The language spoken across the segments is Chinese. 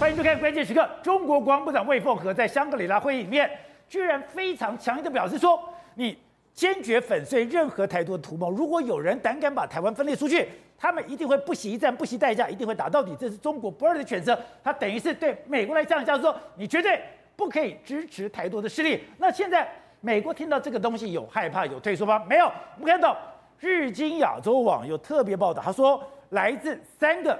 欢迎收看《关键时刻》。中国国防部长魏凤和在香格里拉会议里面，居然非常强硬的表示说：“你坚决粉碎任何台独的图谋。如果有人胆敢把台湾分裂出去，他们一定会不惜一战、不惜代价，一定会打到底。这是中国不二的选择。他等于是对美国来讲，就是说你绝对不可以支持台独的势力。那现在美国听到这个东西有害怕、有退缩吗？没有。我们看到日经亚洲网有特别报道，他说来自三个。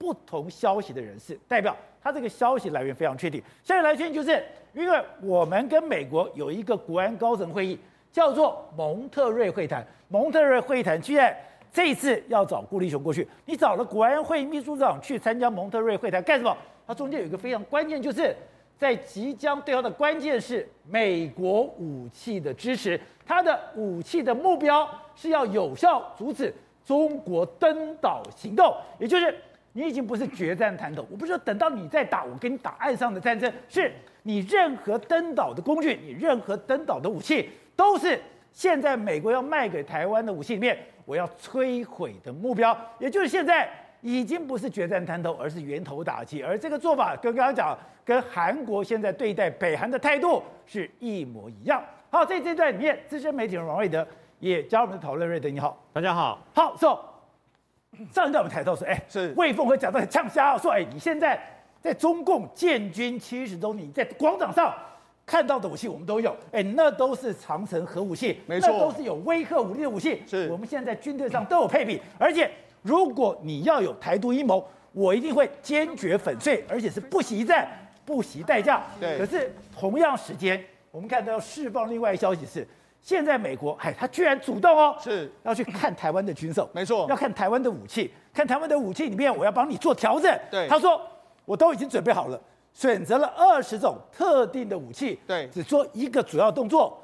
不同消息的人士，代表他这个消息来源非常确定。消息来源就是因为我们跟美国有一个国安高层会议，叫做蒙特瑞会谈。蒙特瑞会谈居然这一次要找顾立雄过去，你找了国安会秘书长去参加蒙特瑞会谈干什么？它中间有一个非常关键，就是在即将对话的关键是美国武器的支持，它的武器的目标是要有效阻止中国登岛行动，也就是。你已经不是决战滩头，我不是说等到你再打，我跟你打岸上的战争，是你任何登岛的工具，你任何登岛的武器，都是现在美国要卖给台湾的武器里面，我要摧毁的目标。也就是现在已经不是决战滩头，而是源头打击。而这个做法跟刚刚讲，跟韩国现在对待北韩的态度是一模一样。好，在这段里面，资深媒体人王瑞德也加入我们的讨论。瑞德，你好，大家好。好，So。上一段我们谈到说，哎，是魏凤和讲到很呛瞎，说，哎，你现在在中共建军七十周年，在广场上看到的武器我们都有，哎，那都是长城核武器，没错，那都是有威慑武力的武器，是，我们现在军队上都有配比，而且如果你要有台独阴谋，我一定会坚决粉碎，而且是不惜一战，不惜代价。对，可是同样时间，我们看到要释放另外一消息是。现在美国，哎，他居然主动哦，是要去看台湾的军售，没错，要看台湾的武器，看台湾的武器里面，我要帮你做调整。对，他说我都已经准备好了，选择了二十种特定的武器，对，只做一个主要动作。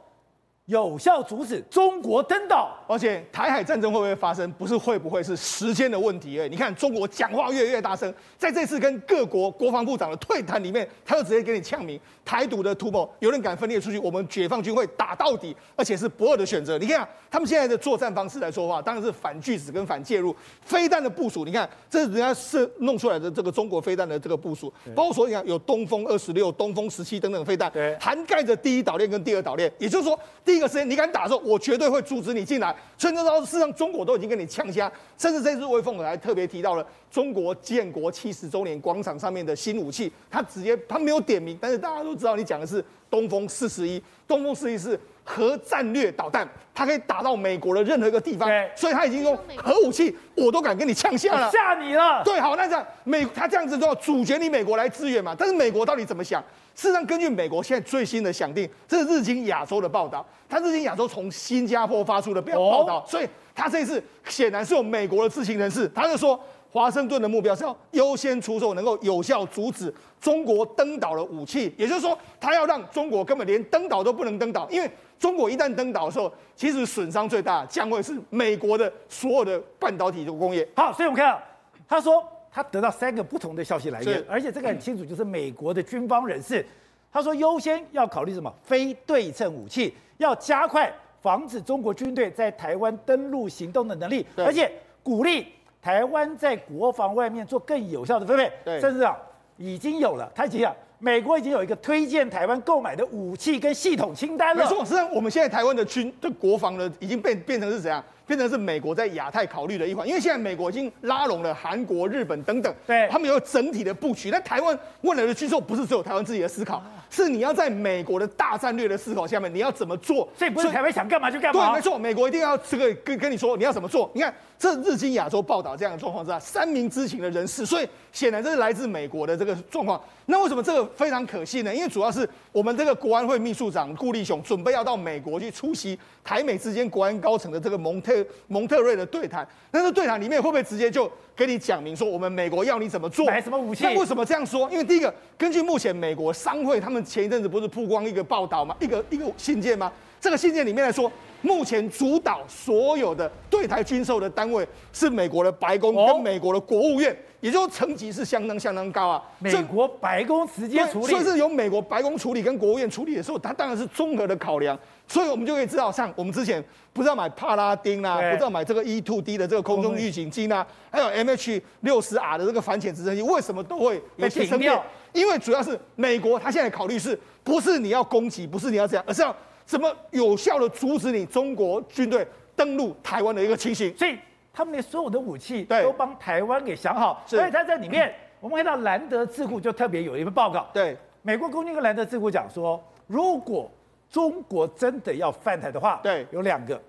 有效阻止中国登岛，而且台海战争会不会发生？不是会不会，是时间的问题。哎，你看中国讲话越来越大声，在这次跟各国国防部长的对谈里面，他就直接给你呛明，台独的图谋，有人敢分裂出去，我们解放军会打到底，而且是不二的选择。你看他们现在的作战方式来说话，当然是反拒止跟反介入。飞弹的部署，你看这是人家是弄出来的这个中国飞弹的这个部署，包括说你看有东风二十六、东风十七等等飞弹，涵盖着第一岛链跟第二岛链，也就是说第。第一个时间你敢打的时候，我绝对会阻止你进来。所以说，事实上中国都已经跟你呛虾，甚至这次魏凤和还特别提到了中国建国七十周年广场上面的新武器，他直接他没有点名，但是大家都知道你讲的是东风四十一，东风四十一是核战略导弹，它可以打到美国的任何一个地方，所以他已经用核武器，我都敢跟你呛瞎了，吓你了。对，好，那这样美他这样子就要阻绝你美国来支援嘛？但是美国到底怎么想？事实上，根据美国现在最新的想定，这是日经亚洲的报道。他日经亚洲从新加坡发出的报报道，所以他这次显然是有美国的知情人士。他就说，华盛顿的目标是要优先出售能够有效阻止中国登岛的武器，也就是说，他要让中国根本连登岛都不能登岛，因为中国一旦登岛的时候，其实损伤最大将会是美国的所有的半导体的工业。好，所以我们看到他说。他得到三个不同的消息来源，而且这个很清楚，就是美国的军方人士，他说优先要考虑什么？非对称武器，要加快防止中国军队在台湾登陆行动的能力，而且鼓励台湾在国防外面做更有效的分配。甚至啊，已经有了，他已经讲，美国已经有一个推荐台湾购买的武器跟系统清单了。没错，实际上我们现在台湾的军的国防呢，已经变变成是怎样？变成是美国在亚太考虑的一环，因为现在美国已经拉拢了韩国、日本等等，对，他们有整体的布局。那台湾未来的军售不是只有台湾自己的思考，是你要在美国的大战略的思考下面，你要怎么做？所以不是台湾想干嘛就干嘛。对，没错，美国一定要这个跟跟你说你要怎么做。你看，这日经亚洲报道这样的状况之下，三名知情的人士，所以显然这是来自美国的这个状况。那为什么这个非常可信呢？因为主要是我们这个国安会秘书长顾立雄准备要到美国去出席台美之间国安高层的这个蒙特蒙特瑞的对谈，但是对谈里面会不会直接就跟你讲明说，我们美国要你怎么做，买什么武器？那为什么这样说？因为第一个，根据目前美国商会他们前一阵子不是曝光一个报道吗？一个一个信件吗？这个信件里面来说，目前主导所有的对台军售的单位是美国的白宫跟美国的国务院，也就是层级是相当相当高啊。美国白宫直接处理，所以是由美国白宫处理跟国务院处理的时候，它当然是综合的考量。所以我们就可以知道，像我们之前不知道买帕拉丁啦、啊，不知道买这个 E two D 的这个空中预警机啊，还有 M H 六十 R 的这个反潜直升机，为什么都会有些生变？因为主要是美国，它现在考虑是不是你要攻击，不是你要这样，而是要怎么有效的阻止你中国军队登陆台湾的一个情形。所以他们连所有的武器都帮台湾给想好。所以他在里面，我们看到兰德智库就特别有一份报告，对，美国空军跟兰德智库讲说，如果中国真的要犯台的话，对，有两个，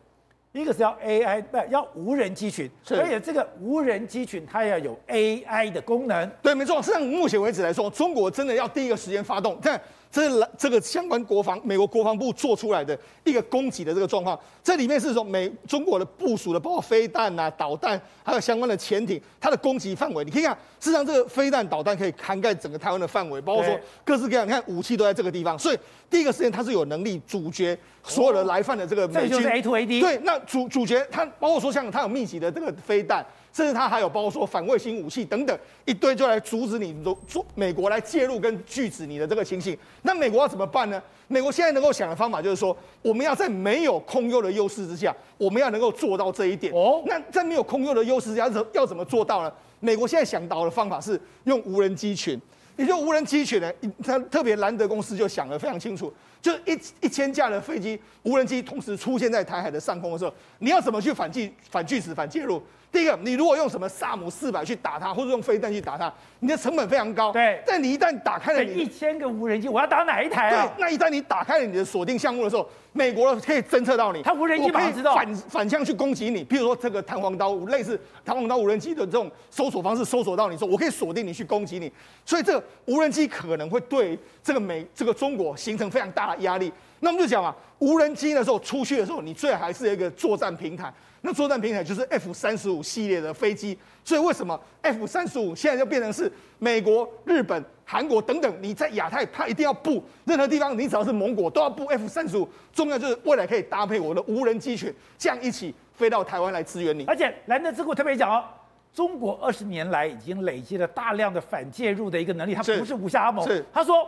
一个是要 AI，不要无人机群，而且这个无人机群它要有 AI 的功能。对，没错。实际上目前为止来说，中国真的要第一个时间发动，看。这是这个相关国防，美国国防部做出来的一个攻击的这个状况，这里面是说美中国的部署的，包括飞弹啊、导弹，还有相关的潜艇，它的攻击范围，你可以看，事实上这个飞弹导弹可以涵盖整个台湾的范围，包括说各式各样，你看武器都在这个地方，所以第一个时间它是有能力阻绝所有的来犯的这个美军。这就是 A2AD。对，那主主角它，包括说像它有密集的这个飞弹。甚至它还有包括说反卫星武器等等一堆，就来阻止你做美国来介入跟拒止你的这个情形。那美国要怎么办呢？美国现在能够想的方法就是说，我们要在没有空优的优势之下，我们要能够做到这一点。哦，那在没有空优的优势之下，要要怎么做到呢？美国现在想到的方法是用无人机群，也就无人机群呢，它特别兰德公司就想得非常清楚，就一一千架的飞机无人机同时出现在台海的上空的时候，你要怎么去反击、反拒止、反介入？第一个，你如果用什么萨姆四百去打它，或者用飞弹去打它，你的成本非常高。对，但你一旦打开了你一千个无人机，我要打哪一台啊？对，那一旦你打开了你的锁定项目的时候，美国可以侦测到你，它无人机马上知道反反向去攻击你。譬如说这个弹簧刀，类似弹簧刀无人机的这种搜索方式，搜索到你说，我可以锁定你去攻击你。所以这个无人机可能会对这个美这个中国形成非常大的压力。那我们就讲嘛，无人机的时候出去的时候，你最好还是一个作战平台。那作战平台就是 F 三十五系列的飞机，所以为什么 F 三十五现在就变成是美国、日本、韩国等等，你在亚太它一定要布，任何地方你只要是盟国都要布 F 三十五，重要就是未来可以搭配我的无人机群，这样一起飞到台湾来支援你。而且兰德智库特别讲哦，中国二十年来已经累积了大量的反介入的一个能力，它不是无下阿蒙。是他说，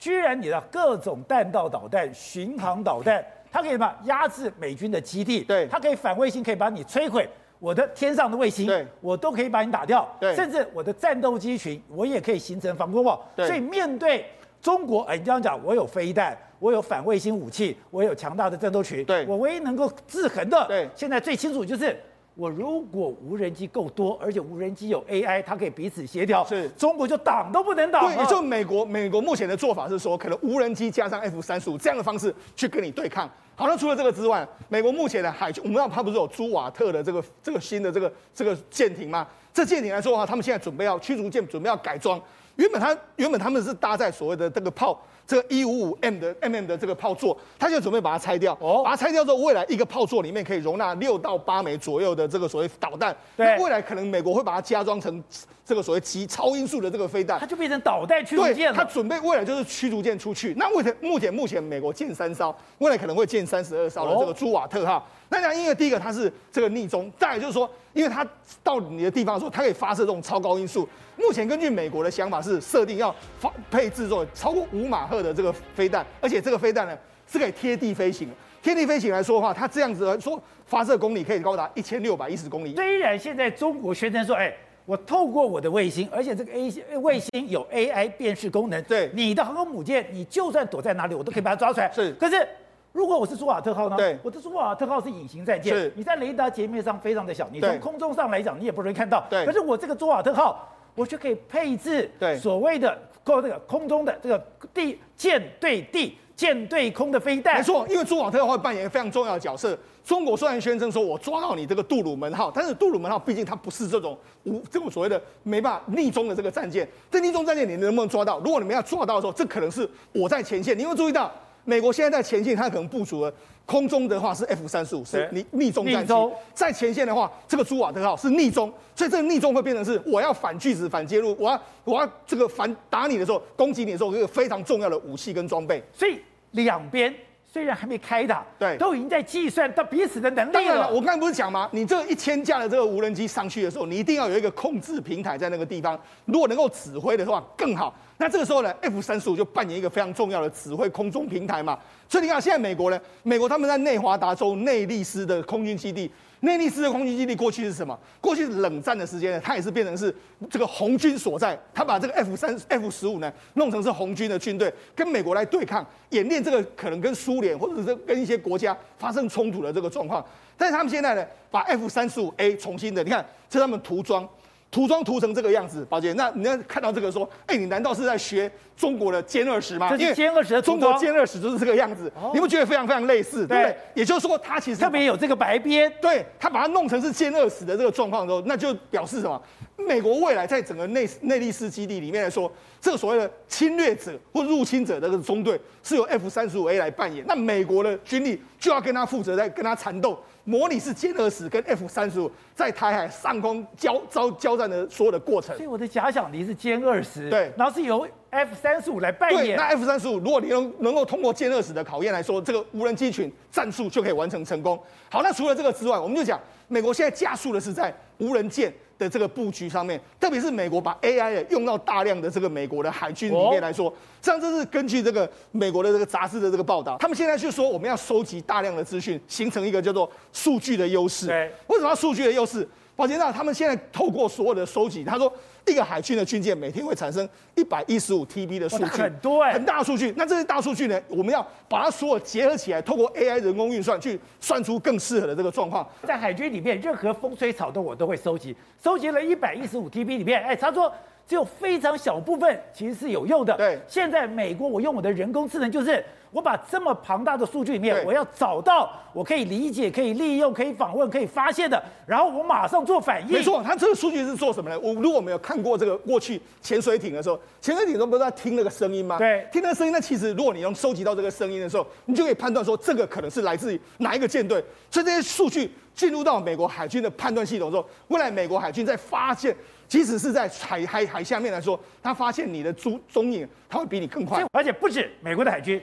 居然你的各种弹道导弹、巡航导弹。它可以什么压制美军的基地？对，它可以反卫星，可以把你摧毁。我的天上的卫星，对，我都可以把你打掉。对，甚至我的战斗机群，我也可以形成防空网。对，所以面对中国，哎，你这样讲，我有飞弹，我有反卫星武器，我有强大的战斗群。对，我唯一能够制衡的，对，现在最清楚就是。我如果无人机够多，而且无人机有 AI，它可以彼此协调，是中国就挡都不能挡。对，也就美国，美国目前的做法是说，可能无人机加上 F 三十五这样的方式去跟你对抗。好，那除了这个之外，美国目前的海军，我们知道它不是有朱瓦特的这个这个新的这个这个舰艇吗？这舰艇来说的话，他们现在准备要驱逐舰，准备要改装。原本它原本他们是搭载所谓的这个炮。这个一五五 M 的 MM 的这个炮座，他就准备把它拆掉。哦，把它拆掉之后，未来一个炮座里面可以容纳六到八枚左右的这个所谓导弹。对，未来可能美国会把它加装成这个所谓极超音速的这个飞弹，它就变成导弹驱逐舰了。它准备未来就是驱逐舰出去。那目前目前目前美国建三艘，未来可能会建三十二艘的这个朱瓦特号。哦那讲，因为第一个它是这个逆中，再来就是说，因为它到你的地方的时候，它可以发射这种超高音速。目前根据美国的想法是设定要发配置这种超过五马赫的这个飞弹，而且这个飞弹呢是可以贴地飞行。贴地飞行来说的话，它这样子来说发射公里可以高达一千六百一十公里。虽然现在中国宣称说，哎，我透过我的卫星，而且这个 A 卫星有 AI 辨识功能，对你的航空母舰，你就算躲在哪里，我都可以把它抓出来。是，可是。如果我是朱瓦特号呢？对，我的朱瓦特号是隐形战舰，你在雷达截面上非常的小，你从空中上来讲，你也不容易看到。对，可是我这个朱瓦特号，我就可以配置对所谓的够这个空中的这个地舰对地、舰对空的飞弹。没错，因为朱瓦特号会扮演非常重要的角色。中国虽然宣称说我抓到你这个杜鲁门号，但是杜鲁门号毕竟它不是这种无这种所谓的没办法逆中的这个战舰。这逆中战舰你能不能抓到？如果你们要抓到的时候，这可能是我在前线。你有没有注意到。美国现在在前线，它可能部署了空中的话是 F 三十五，是逆逆中战机；在前线的话，这个朱瓦特号是逆中，所以这个逆中会变成是我要反拒止、反介入，我要我要这个反打你的时候，攻击你的时候，一个非常重要的武器跟装备。所以两边虽然还没开打，对，都已经在计算到彼此的能力了。当然了，我刚才不是讲吗？你这一千架的这个无人机上去的时候，你一定要有一个控制平台在那个地方，如果能够指挥的话更好。那这个时候呢，F 三十五就扮演一个非常重要的指挥空中平台嘛。所以你看，现在美国呢，美国他们在内华达州内利斯的空军基地。内利斯的空军基地过去是什么？过去冷战的时间呢，它也是变成是这个红军所在。他把这个 F 三、F 十五呢弄成是红军的军队，跟美国来对抗演练。这个可能跟苏联或者是跟一些国家发生冲突的这个状况。但是他们现在呢，把 F 三十五 A 重新的，你看这是他们涂装。涂装涂成这个样子，宝姐，那你要看到这个说，哎、欸，你难道是在学中国的歼二十吗？这是歼二十的，中国歼二十就是这个样子，哦、你不觉得非常非常类似，对，对不对？也就是说，它其实特别有这个白边，对，它把它弄成是歼二十的这个状况的时候，那就表示什么？美国未来在整个内内利斯基地里面来说，这个所谓的侵略者或入侵者的这个中队是由 F 三十五 A 来扮演，那美国的军力就要跟他负责，在跟他缠斗。模拟是歼二十跟 F 三十五在台海上空交交交战的所有的过程，所以我的假想敌是歼二十，对，然后是由 F 三十五来扮演。那 F 三十五，如果你能能够通过歼二十的考验来说，这个无人机群战术就可以完成成功。好，那除了这个之外，我们就讲美国现在加速的是在无人舰的这个布局上面，特别是美国把 AI 用到大量的这个美国的海军里面来说，这样这是根据这个美国的这个杂志的这个报道，他们现在就说我们要收集大量的资讯，形成一个叫做数据的优势。对，为什么要数据的优势？宝杰那他们现在透过所有的收集，他说。一个海军的军舰每天会产生一百一十五 TB 的数据，很多哎，很大的数据。那这些大数据呢，我们要把它所有结合起来，透过 AI 人工运算去算出更适合的这个状况。在海军里面，任何风吹草动我都会收集，收集了一百一十五 TB 里面，哎，他说只有非常小部分其实是有用的。对，现在美国我用我的人工智能就是。我把这么庞大的数据里面，我要找到我可以理解、可以利用、可以访问、可以发现的，然后我马上做反应。没错，它这个数据是做什么呢？我如果没有看过这个过去潜水艇的时候，潜水艇都不是在听那个声音吗？对，听那个声音。那其实如果你能收集到这个声音的时候，你就可以判断说这个可能是来自于哪一个舰队。所以这些数据进入到美国海军的判断系统之后，未来美国海军在发现，即使是在海海海下面来说，他发现你的踪踪影，他会比你更快。而且不止美国的海军。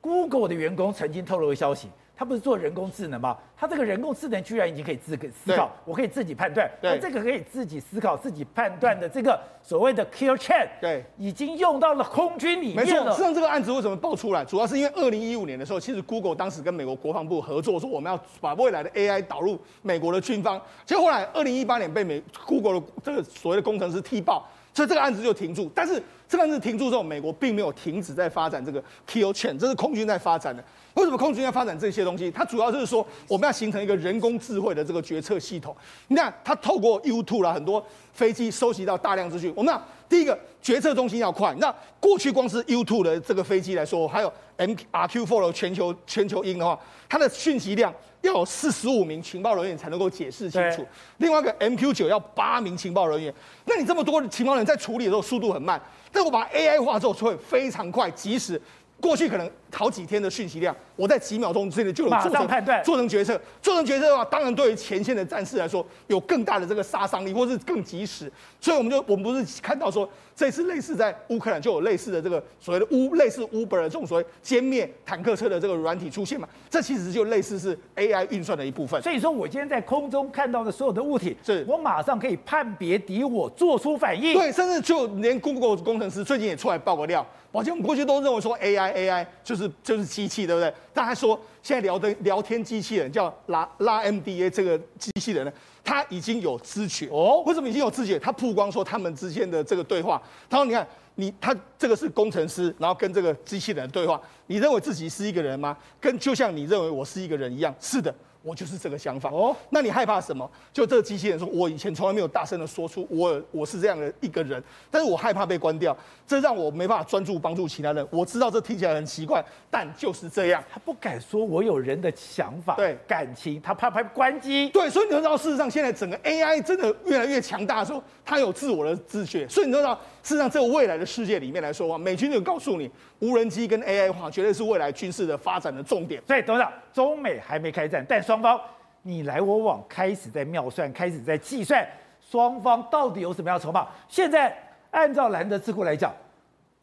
Google 的员工曾经透露个消息，他不是做人工智能吗？他这个人工智能居然已经可以自个思考，我可以自己判断。那这个可以自己思考、自己判断的这个所谓的 Kill Chain，对，已经用到了空军里面了。没错，实际上这个案子为什么爆出来，主要是因为二零一五年的时候，其实 Google 当时跟美国国防部合作，说我们要把未来的 AI 导入美国的军方。结果后来二零一八年被美 Google 的这个所谓的工程师踢爆。所以这个案子就停住，但是这个案子停住之后，美国并没有停止在发展这个 Kill Chain，这是空军在发展的。为什么空军要发展这些东西？它主要就是说，我们要形成一个人工智慧的这个决策系统。你看，它透过 U2 啦，很多飞机收集到大量资讯。我们讲第一个决策中心要快。那过去光是 U2 的这个飞机来说，还有 MRQ4 的全球全球鹰的话，它的讯息量。要有四十五名情报人员才能够解释清楚。另外一个 MQ 九要八名情报人员，那你这么多的情报人员在处理的时候速度很慢，但我把 AI 化之后就会非常快，即时。过去可能好几天的讯息量，我在几秒钟之内就能做成判断，做成决策。做成决策的话，当然对于前线的战士来说，有更大的这个杀伤力，或是更及时。所以我们就我们不是看到说，这次类似在乌克兰就有类似的这个所谓的乌类似 Uber 的这种所谓歼灭坦克车的这个软体出现嘛？这其实就类似是 AI 运算的一部分。所以说我今天在空中看到的所有的物体，是我马上可以判别敌我，做出反应。对，甚至就连 Google 工程师最近也出来爆个料。宝杰，我们过去都认为说 AI AI 就是就是机器，对不对？但他说现在聊的聊天机器人叫拉拉 MDA 这个机器人呢，他已经有知觉哦。为什么已经有知觉？他曝光说他们之间的这个对话。他说：“你看，你他这个是工程师，然后跟这个机器人对话。你认为自己是一个人吗？跟就像你认为我是一个人一样。是的。”我就是这个想法哦，那你害怕什么？就这个机器人说，我以前从来没有大声的说出我我是这样的一个人，但是我害怕被关掉，这让我没办法专注帮助其他人。我知道这听起来很奇怪，但就是这样。他不敢说我有人的想法，对感情，他怕怕关机。对，所以你知道，事实上现在整个 AI 真的越来越强大的时候，他有自我的自觉。所以你知道，事实上这个未来的世界里面来说啊，美军就告诉你，无人机跟 AI 化绝对是未来军事的发展的重点。所以董事长，中美还没开战，但双方。你来我往，开始在妙算，开始在计算，双方到底有什么样的筹码？现在按照兰德智库来讲，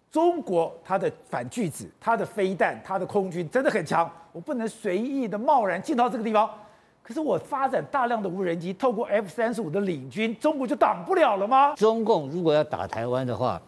中国它的反巨子、它的飞弹、它的空军真的很强，我不能随意的贸然进到这个地方。可是我发展大量的无人机，透过 F 三十五的领军，中国就挡不了了吗？中共如果要打台湾的话，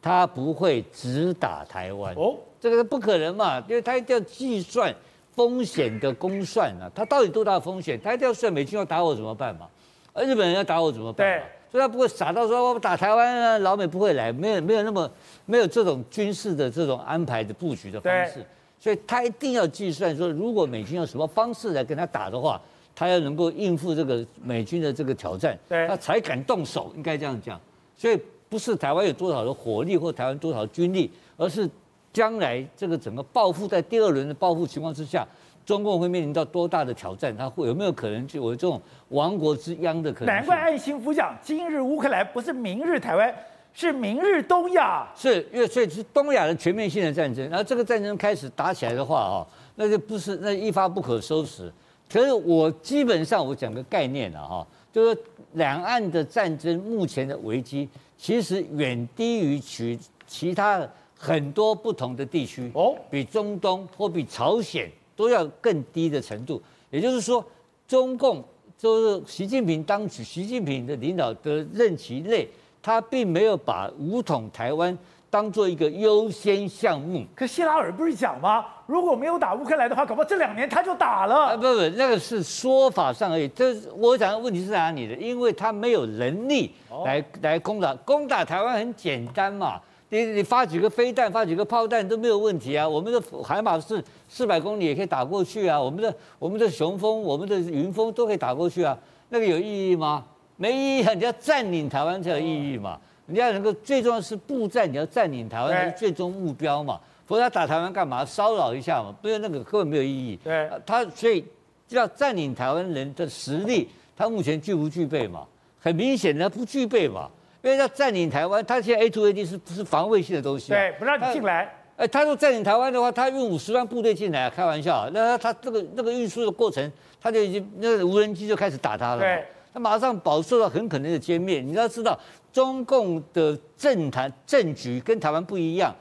他不会只打台湾哦，这个不可能嘛，因为他一定要计算风险的公算啊，他到底多大风险？他一定要算美军要打我怎么办嘛？而日本人要打我怎么办？嘛，所以他不会傻到说我打台湾啊，老美不会来，没有没有那么没有这种军事的这种安排的布局的方式，所以他一定要计算说，如果美军用什么方式来跟他打的话。他要能够应付这个美军的这个挑战，对，他才敢动手，应该这样讲。所以不是台湾有多少的火力或台湾多少军力，而是将来这个整个报复在第二轮的报复情况之下，中共会面临到多大的挑战？他会有没有可能就有这种亡国之殃的可能？难怪岸信夫讲，今日乌克兰不是明日台湾，是明日东亚。是因为所以是东亚的全面性的战争，然后这个战争开始打起来的话，哦，那就不是那一发不可收拾。可是我基本上我讲个概念了哈，就是两岸的战争目前的危机，其实远低于其其他很多不同的地区哦，比中东或比朝鲜都要更低的程度。也就是说，中共就是习近平当局，习近平的领导的任期内，他并没有把武统台湾。当做一个优先项目，可希拉尔不是讲吗？如果没有打乌克兰的话，搞不好这两年他就打了。啊，不不，那个是说法上而已。这我讲的问题是哪里的？因为他没有能力来、哦、来攻打攻打台湾很简单嘛，你你发几个飞弹，发几个炮弹都没有问题啊。我们的海马是四百公里也可以打过去啊。我们的我们的雄风，我们的云峰都可以打过去啊。那个有意义吗？没意义啊，你要占领台湾才有意义嘛。哦你要能够最重要是布战，你要占领台湾是最终目标嘛？否则他打台湾干嘛？骚扰一下嘛？不然那个根本没有意义。对，他所以要占领台湾人的实力，他目前具不具备嘛？很明显的不具备嘛。因为他占领台湾，他现在 A to A D 是不是防卫性的东西？对，不让你进来。哎，他说占领台湾的话，他用五十万部队进来，开玩笑。那他这个那个运输的过程，他就已经那个无人机就开始打他了。对。他马上饱受到很可能的歼灭。你要知道，中共的政坛政局跟台湾不一样。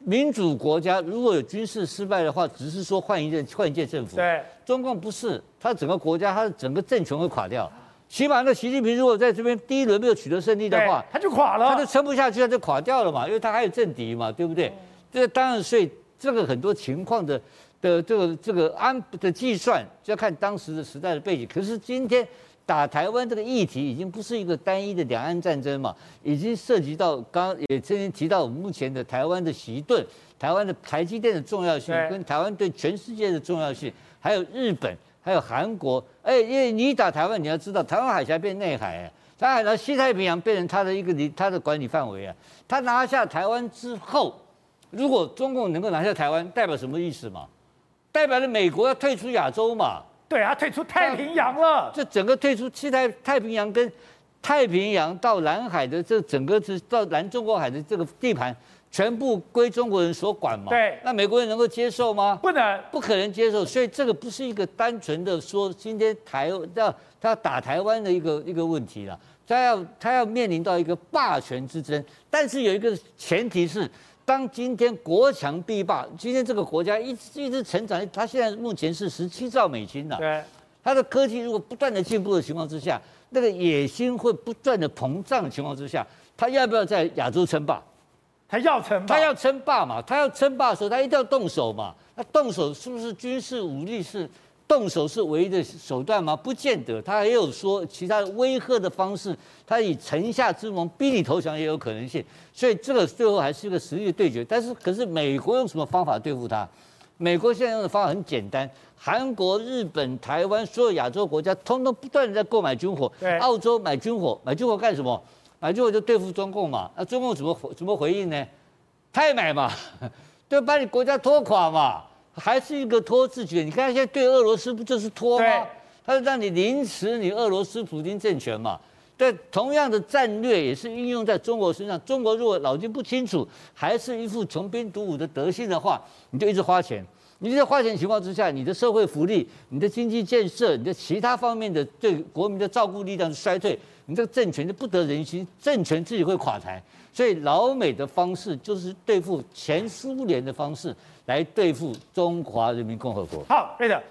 民主国家如果有军事失败的话，只是说换一任换一届政府。对，中共不是，他整个国家，他的整个政权会垮掉。起码那习近平如果在这边第一轮没有取得胜利的话，他就垮了，他就撑不下去，他就垮掉了嘛，因为他还有政敌嘛，对不对？这当然，所以这个很多情况的的这个这个安的计算，就要看当时的时代的背景。可是今天。打台湾这个议题已经不是一个单一的两岸战争嘛，已经涉及到刚刚也曾经提到我们目前的台湾的习盾、台湾的台积电的重要性，跟台湾对全世界的重要性，还有日本，还有韩国。哎，因为你打台湾，你要知道台湾海峡变内海，哎，台海到西太平洋变成他的一个理，他的管理范围啊。他拿下台湾之后，如果中共能够拿下台湾，代表什么意思嘛？代表了美国要退出亚洲嘛？对啊，退出太平洋了。这整个退出西太太平洋跟太平洋到南海的这整个是到南中国海的这个地盘，全部归中国人所管嘛？对。那美国人能够接受吗？不能，不可能接受。所以这个不是一个单纯的说今天台要他要打台湾的一个一个问题了，他要他要面临到一个霸权之争。但是有一个前提是。当今天国强必霸，今天这个国家一直一直成长，它现在目前是十七兆美金了。对，它的科技如果不断的进步的情况之下，那个野心会不断的膨胀的情况之下，它要不要在亚洲称霸？它要称，霸，他要称霸嘛？他要称霸的时候，他一定要动手嘛？那动手是不是军事武力是？动手是唯一的手段吗？不见得，他也有说其他威吓的方式，他以城下之盟逼你投降也有可能性。所以这个最后还是一个实力的对决。但是，可是美国用什么方法对付他？美国现在用的方法很简单，韩国、日本、台湾所有亚洲国家，通通不断的在购买军火。对，澳洲买军火，买军火干什么？买军火就对付中共嘛。那中共怎么怎么回应呢？他也买嘛，就把你国家拖垮嘛。还是一个拖字诀，你看现在对俄罗斯不就是拖吗？他是让你凌迟你俄罗斯普京政权嘛。对，同样的战略也是运用在中国身上。中国如果脑筋不清楚，还是一副穷兵黩武的德性的话，你就一直花钱。你在花钱情况之下，你的社会福利、你的经济建设、你的其他方面的对国民的照顾力量是衰退。你这个政权就不得人心，政权自己会垮台。所以老美的方式就是对付前苏联的方式来对付中华人民共和国。好，对的。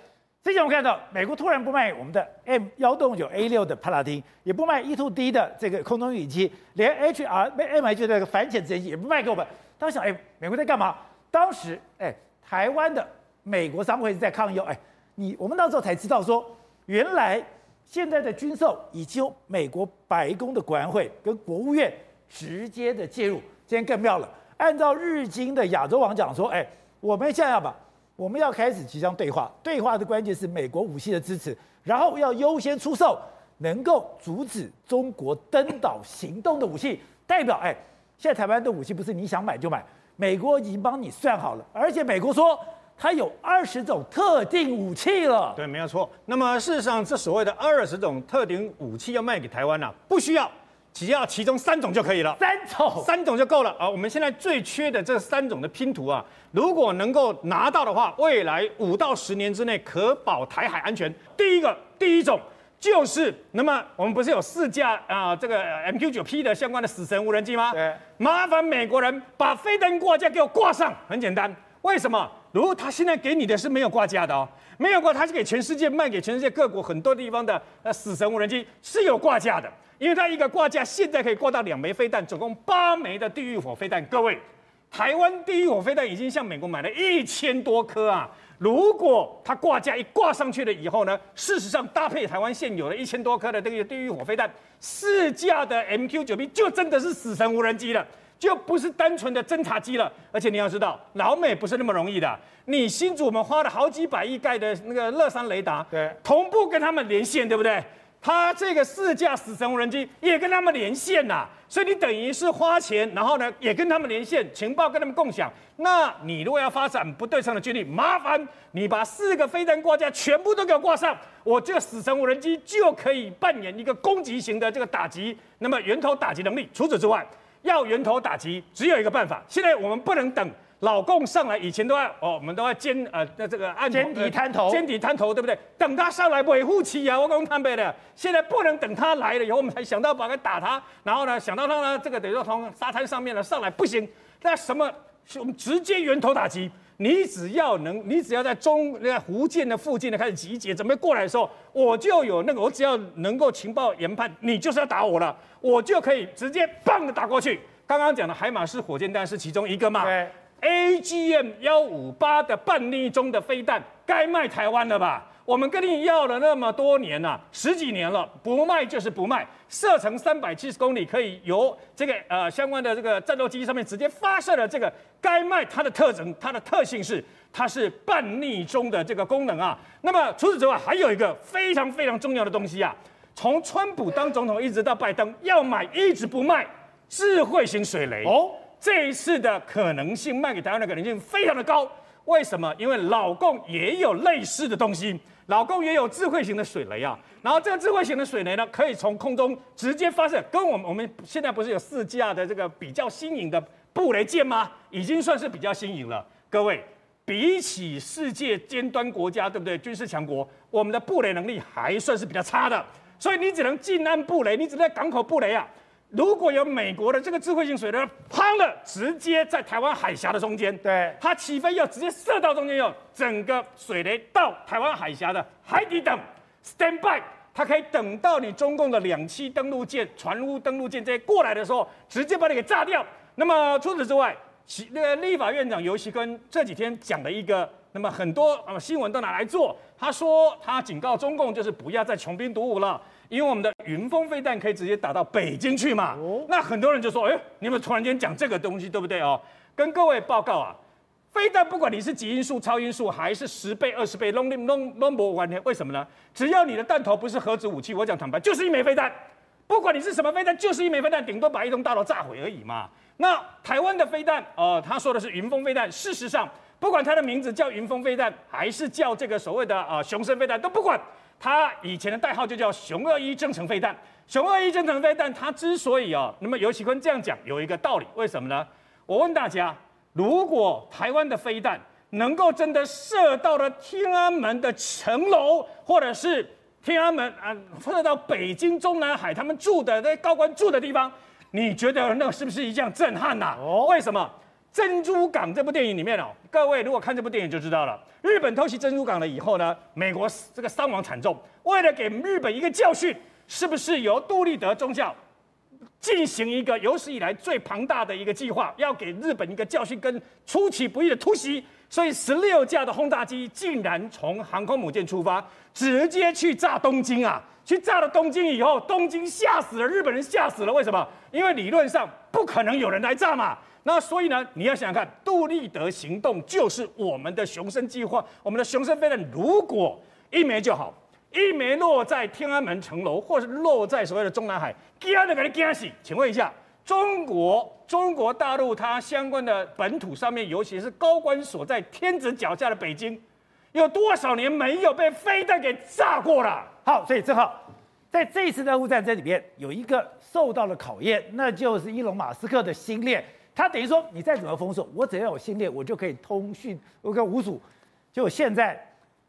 之前我们看到美国突然不卖我们的 M 幺洞九 A 六的帕拉丁，也不卖 E two D 的这个空中预警机，连 HR MH 的反潜直升机也不卖给我们。当时想，哎，美国在干嘛？当时，哎，台湾的美国商会是在抗议。哎，你我们那时候才知道说，原来现在的军售已经有美国白宫的国安会跟国务院。直接的介入，今天更妙了。按照日经的亚洲网讲说，哎，我们现在要把，我们要开始即将对话，对话的关键是美国武器的支持，然后要优先出售能够阻止中国登岛行动的武器。代表，哎，现在台湾的武器不是你想买就买，美国已经帮你算好了，而且美国说它有二十种特定武器了。对，没有错。那么事实上，这所谓的二十种特定武器要卖给台湾呢、啊，不需要。只要其中三种就可以了，三种，三种就够了啊！我们现在最缺的这三种的拼图啊，如果能够拿到的话，未来五到十年之内可保台海安全。第一个，第一种就是，那么我们不是有四架啊这个 MQ-9P 的相关的死神无人机吗？对，麻烦美国人把飞弹挂架给我挂上。很简单，为什么？如果他现在给你的是没有挂架的哦，没有挂，他是给全世界卖给全世界各国很多地方的呃死神无人机是有挂架的。因为它一个挂架现在可以挂到两枚飞弹，总共八枚的地狱火飞弹。各位，台湾地狱火飞弹已经向美国买了一千多颗啊！如果它挂架一挂上去了以后呢，事实上搭配台湾现有的一千多颗的这个地狱火飞弹，四架的 MQ-9B 就真的是死神无人机了，就不是单纯的侦察机了。而且你要知道，老美不是那么容易的。你新主我们花了好几百亿盖的那个乐山雷达，对，同步跟他们连线，对不对？他这个四架死神无人机也跟他们连线呐、啊，所以你等于是花钱，然后呢也跟他们连线，情报跟他们共享。那你如果要发展不对称的军力，麻烦你把四个飞弹挂架全部都给我挂上，我这个死神无人机就可以扮演一个攻击型的这个打击，那么源头打击能力。除此之外，要源头打击只有一个办法，现在我们不能等。老共上来以前都要哦，我们都要监呃那这个案监底滩头，监底滩头对不对？等他上来维护期啊，我讲坦白的，现在不能等他来了以后，我们才想到把他打他，然后呢想到他呢这个等于说从沙滩上面呢上来不行，那什么我们直接源头打击，你只要能，你只要在中那个福建的附近呢开始集结准备过来的时候，我就有那个我只要能够情报研判，你就是要打我了，我就可以直接棒的打过去。刚刚讲的海马式火箭弹是其中一个嘛？对。AGM 幺五八的半粒中的飞弹该卖台湾了吧？我们跟你要了那么多年了，十几年了，不卖就是不卖。射程三百七十公里，可以由这个呃相关的这个战斗机上面直接发射的这个该卖它的特征，它的特性是它是半逆中的这个功能啊。那么除此之外，还有一个非常非常重要的东西啊，从川普当总统一直到拜登要买一直不卖，智慧型水雷哦。这一次的可能性卖给台湾的可能性非常的高，为什么？因为老共也有类似的东西，老共也有智慧型的水雷啊。然后这个智慧型的水雷呢，可以从空中直接发射，跟我们我们现在不是有四架的这个比较新颖的布雷舰吗？已经算是比较新颖了。各位，比起世界尖端国家，对不对？军事强国，我们的布雷能力还算是比较差的，所以你只能近岸布雷，你只能在港口布雷啊。如果有美国的这个智慧型水雷，砰的直接在台湾海峡的中间，对，它起飞要直接射到中间，要整个水雷到台湾海峡的海底等，stand by，它可以等到你中共的两栖登陆舰、船坞登陆舰这些过来的时候，直接把你给炸掉。那么除此之外，其那个立法院长游锡堃这几天讲的一个，那么很多呃新闻都拿来做，他说他警告中共就是不要再穷兵黩武了。因为我们的云峰飞弹可以直接打到北京去嘛，那很多人就说，哎，你们突然间讲这个东西，对不对哦？跟各位报告啊，飞弹不管你是极音速、超音速，还是十倍、二十倍，拢拢拢不完全。为什么呢？只要你的弹头不是核子武器，我讲坦白，就是一枚飞弹。不管你是什么飞弹，就是一枚飞弹，顶多把一栋大楼炸毁而已嘛。那台湾的飞弹，呃，他说的是云峰飞弹，事实上，不管它的名字叫云峰飞弹，还是叫这个所谓的啊雄升飞弹，都不管。它以前的代号就叫熊二一增程飞弹。熊二一增程飞弹，它之所以哦，那么尤其坤这样讲有一个道理，为什么呢？我问大家，如果台湾的飞弹能够真的射到了天安门的城楼，或者是天安门啊，射到北京中南海，他们住的那高官住的地方，你觉得那是不是一样震撼呐、啊？哦，为什么？珍珠港这部电影里面哦，各位如果看这部电影就知道了。日本偷袭珍珠港了以后呢，美国这个伤亡惨重。为了给日本一个教训，是不是由杜立德中校进行一个有史以来最庞大的一个计划，要给日本一个教训跟出其不意的突袭？所以十六架的轰炸机竟然从航空母舰出发，直接去炸东京啊！去炸了东京以后，东京吓死了，日本人吓死了。为什么？因为理论上不可能有人来炸嘛。那所以呢，你要想想看，杜立德行动就是我们的雄升计划，我们的雄升飞弹，如果一枚就好，一枚落在天安门城楼，或是落在所谓的中南海，惊都给你惊死。请问一下，中国中国大陆它相关的本土上面，尤其是高官所在天子脚下的北京，有多少年没有被飞弹给炸过了？好，所以正好在这一次的俄乌战争里面，有一个受到了考验，那就是伊隆马斯克的星链。他等于说，你再怎么封锁，我只要有星链，我就可以通讯，我可以无阻。结果现在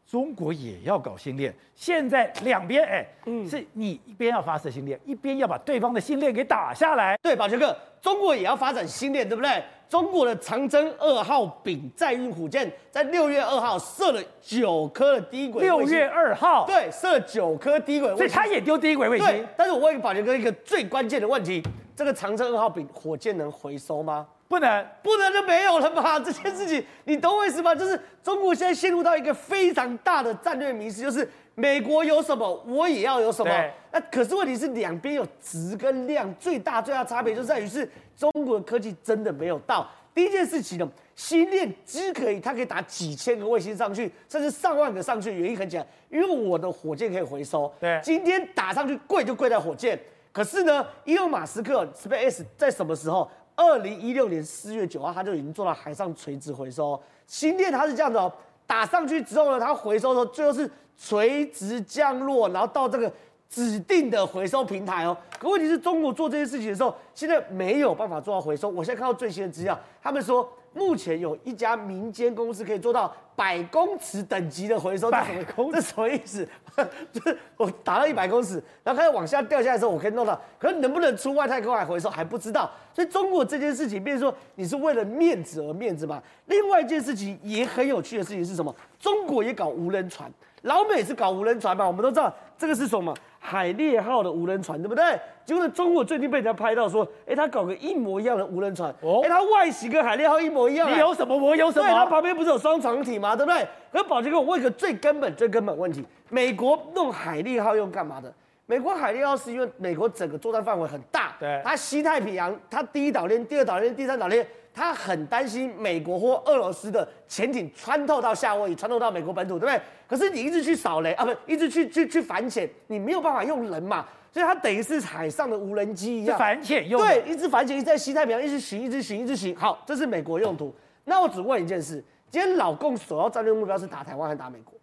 中国也要搞星链，现在两边哎，嗯，是你一边要发射星链，一边要把对方的星链给打下来。对，宝杰哥，中国也要发展星链，对不对？中国的长征二号丙载运火箭在六月二号射了九颗的低轨。六月二号，对，射了九颗低轨所以他也丢低轨卫星。对，但是我问宝杰哥一个最关键的问题。这个长征二号丙火箭能回收吗？不能，不能就没有了吧？这件事情你懂我意思吗？就是中国现在陷入到一个非常大的战略迷失，就是美国有什么，我也要有什么。那可是问题是两边有质跟量最大最大差别就在于是中国的科技真的没有到。第一件事情呢，星链只可以它可以打几千个卫星上去，甚至上万个上去，原因很简单，因为我的火箭可以回收。对，今天打上去贵就贵在火箭。可是呢，伊隆马斯克 SpaceX 在什么时候？二零一六年四月九号，他就已经做到海上垂直回收。星链它是这样子哦，打上去之后呢，它回收的时候最后是垂直降落，然后到这个指定的回收平台哦。可问题是中国做这些事情的时候，现在没有办法做到回收。我现在看到最新的资料，他们说。目前有一家民间公司可以做到百公尺等级的回收，这什么公？这什么意思？就是我打到一百公尺，然后开始往下掉下来的时候，我可以弄到。可是能不能出外太空来回收还不知道。所以中国这件事情，变成说你是为了面子而面子嘛。另外一件事情也很有趣的事情是什么？中国也搞无人船，老美是搞无人船嘛？我们都知道这个是什么？海猎号的无人船，对不对？结果呢，中国最近被人家拍到说，哎，他搞个一模一样的无人船，哦，哎，他外形跟海猎号一模一样。你有什么？我有什么？对，它旁边不是有双床体吗？对不对？可是宝杰哥，我问一个最根本、最根本问题：美国弄海猎号用干嘛的？美国海猎号是因为美国整个作战范围很大，对，它西太平洋，它第一岛链、第二岛链、第三岛链。他很担心美国或俄罗斯的潜艇穿透到夏威夷，穿透到美国本土，对不对？可是你一直去扫雷啊，不，一直去去去反潜，你没有办法用人嘛，所以它等于是海上的无人机一样，反潜用。对，一直反潜，一直在西太平洋一直行，一直行，一直行。好，这是美国用途。那我只问一件事：今天老共首要战略目标是打台湾还是打美国？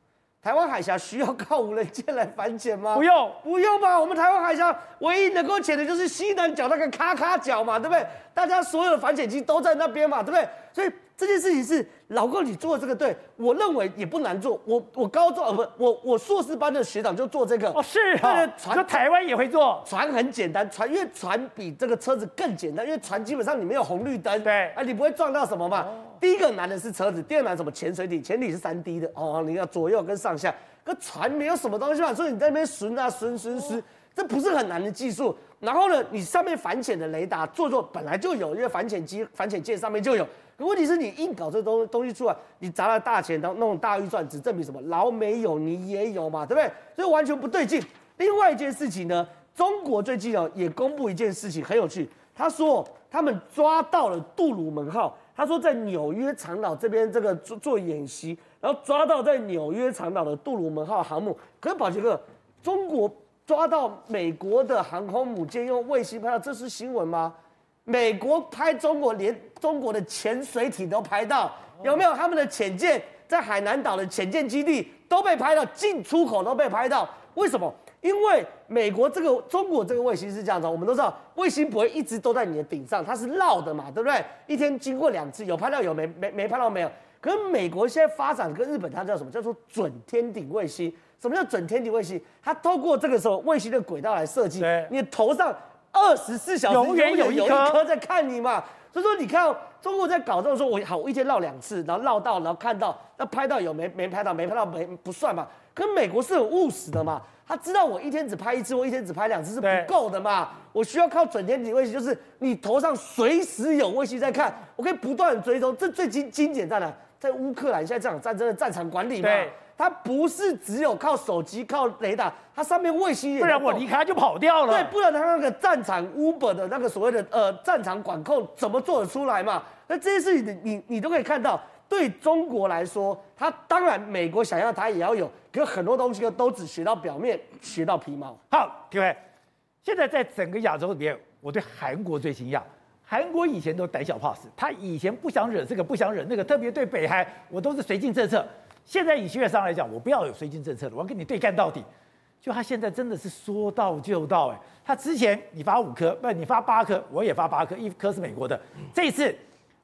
台湾海峡需要靠无人舰来反潜吗？不用，不用吧？我们台湾海峡唯一能够潜的就是西南角那个咔咔角嘛，对不对？大家所有的反潜机都在那边嘛，对不对？所以这件事情是老共你做的这个对，我认为也不难做。我我高中呃不，我我硕士班的学长就做这个哦，是啊，船说台湾也会做，船很简单，船因为船比这个车子更简单，因为船基本上你没有红绿灯，对啊，你不会撞到什么嘛。哦第一个难的是车子，第二难什么？潜水艇，潜艇是三 D 的哦，你要左右跟上下。可船没有什么东西嘛，所以你在那边巡啊巡巡巡，这不是很难的技术。然后呢，你上面反潜的雷达做做本来就有，因为反潜机、反潜舰上面就有。可问题是你硬搞这东东西出来，你砸了大钱，然后弄大预算，只证明什么？老美有，你也有嘛，对不对？所以完全不对劲。另外一件事情呢，中国最近哦也公布一件事情很有趣，他说他们抓到了杜鲁门号。他说在纽约长岛这边这个做做演习，然后抓到在纽约长岛的杜鲁门号航母。可是宝杰哥，中国抓到美国的航空母舰用卫星拍到，这是新闻吗？美国拍中国，连中国的潜水艇都拍到，有没有？他们的潜舰在海南岛的潜舰基地都被拍到，进出口都被拍到，为什么？因为美国这个中国这个卫星是这样子，我们都知道卫星不会一直都在你的顶上，它是绕的嘛，对不对？一天经过两次，有拍到有没没没拍到没有？可是美国现在发展跟日本，它叫什么？叫做准天顶卫星。什么叫准天顶卫星？它透过这个时候卫星的轨道来设计，你的头上二十四小时永远有一颗在看你嘛。所以说，你看中国在搞这种说，我好，我一天绕两次，然后绕到，然后看到，那拍到有没没拍到，没拍到没不算嘛。可美国是很务实的嘛，他知道我一天只拍一次，我一天只拍两次是不够的嘛。我需要靠准天体卫星，就是你头上随时有卫星在看，我可以不断追踪。这最精精简在哪？在乌克兰现在这场战争的战场管理嘛。它不是只有靠手机、靠雷达，它上面卫星也，不然我离开就跑掉了。对，不然它那个战场 Uber 的那个所谓的呃战场管控怎么做得出来嘛？那这些事情你你你都可以看到，对中国来说，它当然美国想要它也要有，可很多东西都只学到表面，学到皮毛。好，各位，现在在整个亚洲里面，我对韩国最惊讶。韩国以前都胆小怕死，他以前不想惹这个，不想惹那个，特别对北韩，我都是绥靖政策。现在以习近平上来讲，我不要有绥靖政策了，我要跟你对干到底。就他现在真的是说到就到，哎，他之前你发五颗，不，你发八颗，我也发八颗，一颗是美国的。这一次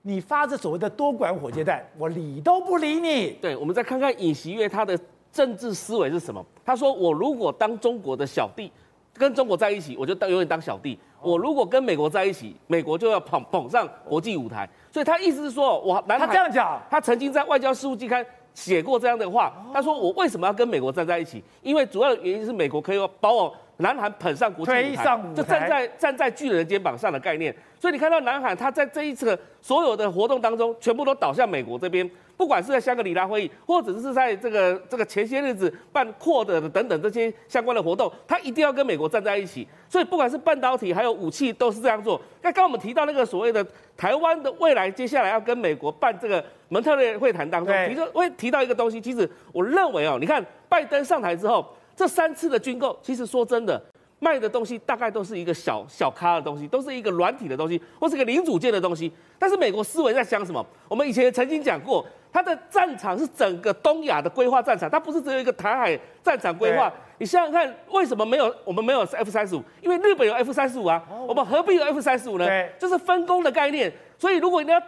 你发这所谓的多管火箭弹，我理都不理你。对，我们再看看尹锡悦他的政治思维是什么？他说：我如果当中国的小弟，跟中国在一起，我就当永远当小弟；我如果跟美国在一起，美国就要捧捧上国际舞台。所以他意思是说，我南海他这样讲，他曾经在外交事务季刊。写过这样的话，他说：“我为什么要跟美国站在一起？因为主要的原因是美国可以把我南韩捧上国际舞台，就站在站在巨人的肩膀上的概念。所以你看到南韩，他在这一次所有的活动当中，全部都倒向美国这边。”不管是在香格里拉会议，或者是在这个这个前些日子办 QUAD 的等等这些相关的活动，他一定要跟美国站在一起。所以不管是半导体还有武器，都是这样做。那刚刚我们提到那个所谓的台湾的未来，接下来要跟美国办这个蒙特利会谈当中，提到会提到一个东西。其实我认为哦，你看拜登上台之后，这三次的军购，其实说真的。卖的东西大概都是一个小小咖的东西，都是一个软体的东西，或是一个零组件的东西。但是美国思维在想什么？我们以前曾经讲过，它的战场是整个东亚的规划战场，它不是只有一个台海战场规划。你想想看，为什么没有我们没有 F 三十五？因为日本有 F 三十五啊，我们何必有 F 三十五呢？就是分工的概念。所以如果你要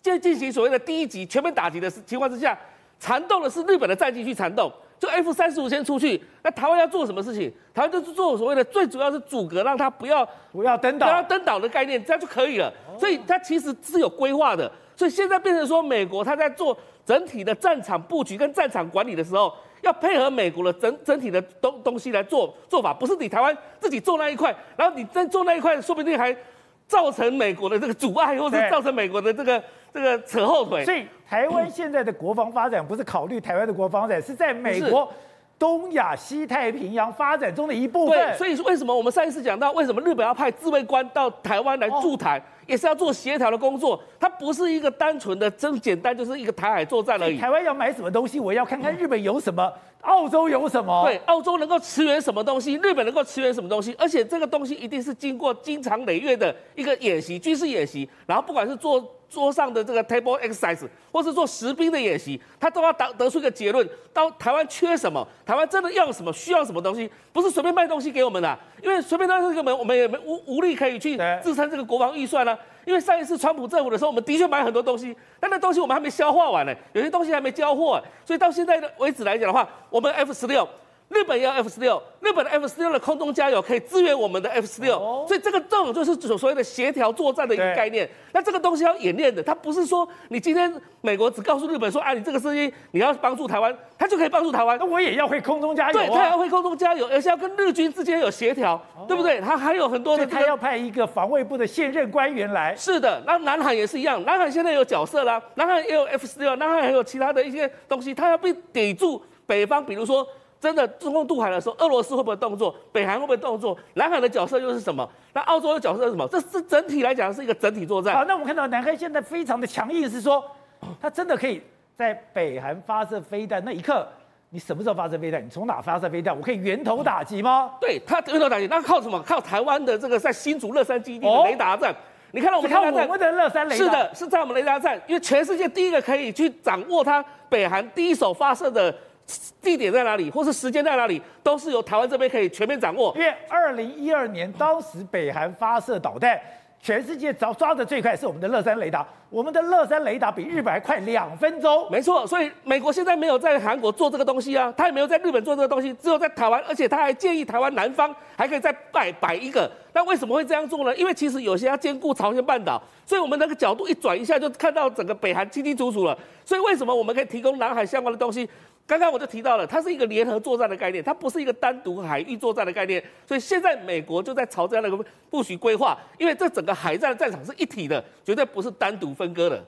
进进行所谓的第一级全面打击的情况之下，缠斗的是日本的战机去缠斗。就 F 三十五先出去，那台湾要做什么事情？台湾就是做所谓的最主要是阻隔，让他不要不要登岛，不要登岛的概念，这样就可以了。所以它其实是有规划的。所以现在变成说，美国他在做整体的战场布局跟战场管理的时候，要配合美国的整整体的东东西来做做法，不是你台湾自己做那一块，然后你再做那一块，说不定还造成美国的这个阻碍，或者造成美国的这个。这个扯后腿，所以台湾现在的国防发展不是考虑台湾的国防发展，是在美国东亚西太平洋发展中的一部分。对，所以为什么我们上一次讲到，为什么日本要派自卫官到台湾来驻台，也是要做协调的工作，它不是一个单纯的真简单就是一个台海作战而已。台湾要买什么东西，我要看看日本有什么，澳洲有什么。对，澳洲能够驰援什么东西，日本能够驰援什么东西，而且这个东西一定是经过经常累月的一个演习，军事演习，然后不管是做。桌上的这个 table exercise，或是做实兵的演习，他都要得得出一个结论：到台湾缺什么，台湾真的要什么，需要什么东西，不是随便卖东西给我们的，因为随便到这个门我们，我们也没无无力可以去支撑这个国防预算呢。因为上一次川普政府的时候，我们的确买很多东西，但那东西我们还没消化完呢，有些东西还没交货，所以到现在的为止来讲的话，我们 F 十六。日本要 F 十六，日本的 F 十六的空中加油可以支援我们的 F 十六，所以这个这种就是所谓的协调作战的一个概念。那这个东西要演练的，它不是说你今天美国只告诉日本说，啊，你这个事情你要帮助台湾，他就可以帮助台湾。那我也要会空中加油，啊，对，他也要会空中加油，而且要跟日军之间有协调，对不对？他还有很多的，他要派一个防卫部的现任官员来。是的，那南韩也是一样，南韩现在有角色啦，南韩也有 F 十六，南韩还有其他的一些东西，他要被抵住北方，比如说。真的中共渡海的时候，俄罗斯会不会动作？北韩会不会动作？南海的角色又是什么？那澳洲的角色是什么？这是整体来讲是一个整体作战。好，那我们看到南韩现在非常的强硬，是说，他真的可以在北韩发射飞弹那一刻，你什么时候发射飞弹？你从哪发射飞弹？我可以源头打击吗？对，他源头打击，那靠什么？靠台湾的这个在新竹乐山基地的雷达站。哦、你看到我们看我们的乐山雷达？是的，是在我们雷达站，因为全世界第一个可以去掌握它北韩第一手发射的。地点在哪里，或是时间在哪里，都是由台湾这边可以全面掌握。因为二零一二年当时北韩发射导弹，全世界抓抓的最快是我们的乐山雷达，我们的乐山雷达比日本还快两分钟。没错，所以美国现在没有在韩国做这个东西啊，他也没有在日本做这个东西，只有在台湾，而且他还建议台湾南方还可以再摆摆一个。那为什么会这样做呢？因为其实有些要兼顾朝鲜半岛，所以我们那个角度一转一下就看到整个北韩清清楚楚了。所以为什么我们可以提供南海相关的东西？刚刚我就提到了，它是一个联合作战的概念，它不是一个单独海域作战的概念。所以现在美国就在朝这样的一个布局规划，因为这整个海战的战场是一体的，绝对不是单独分割的。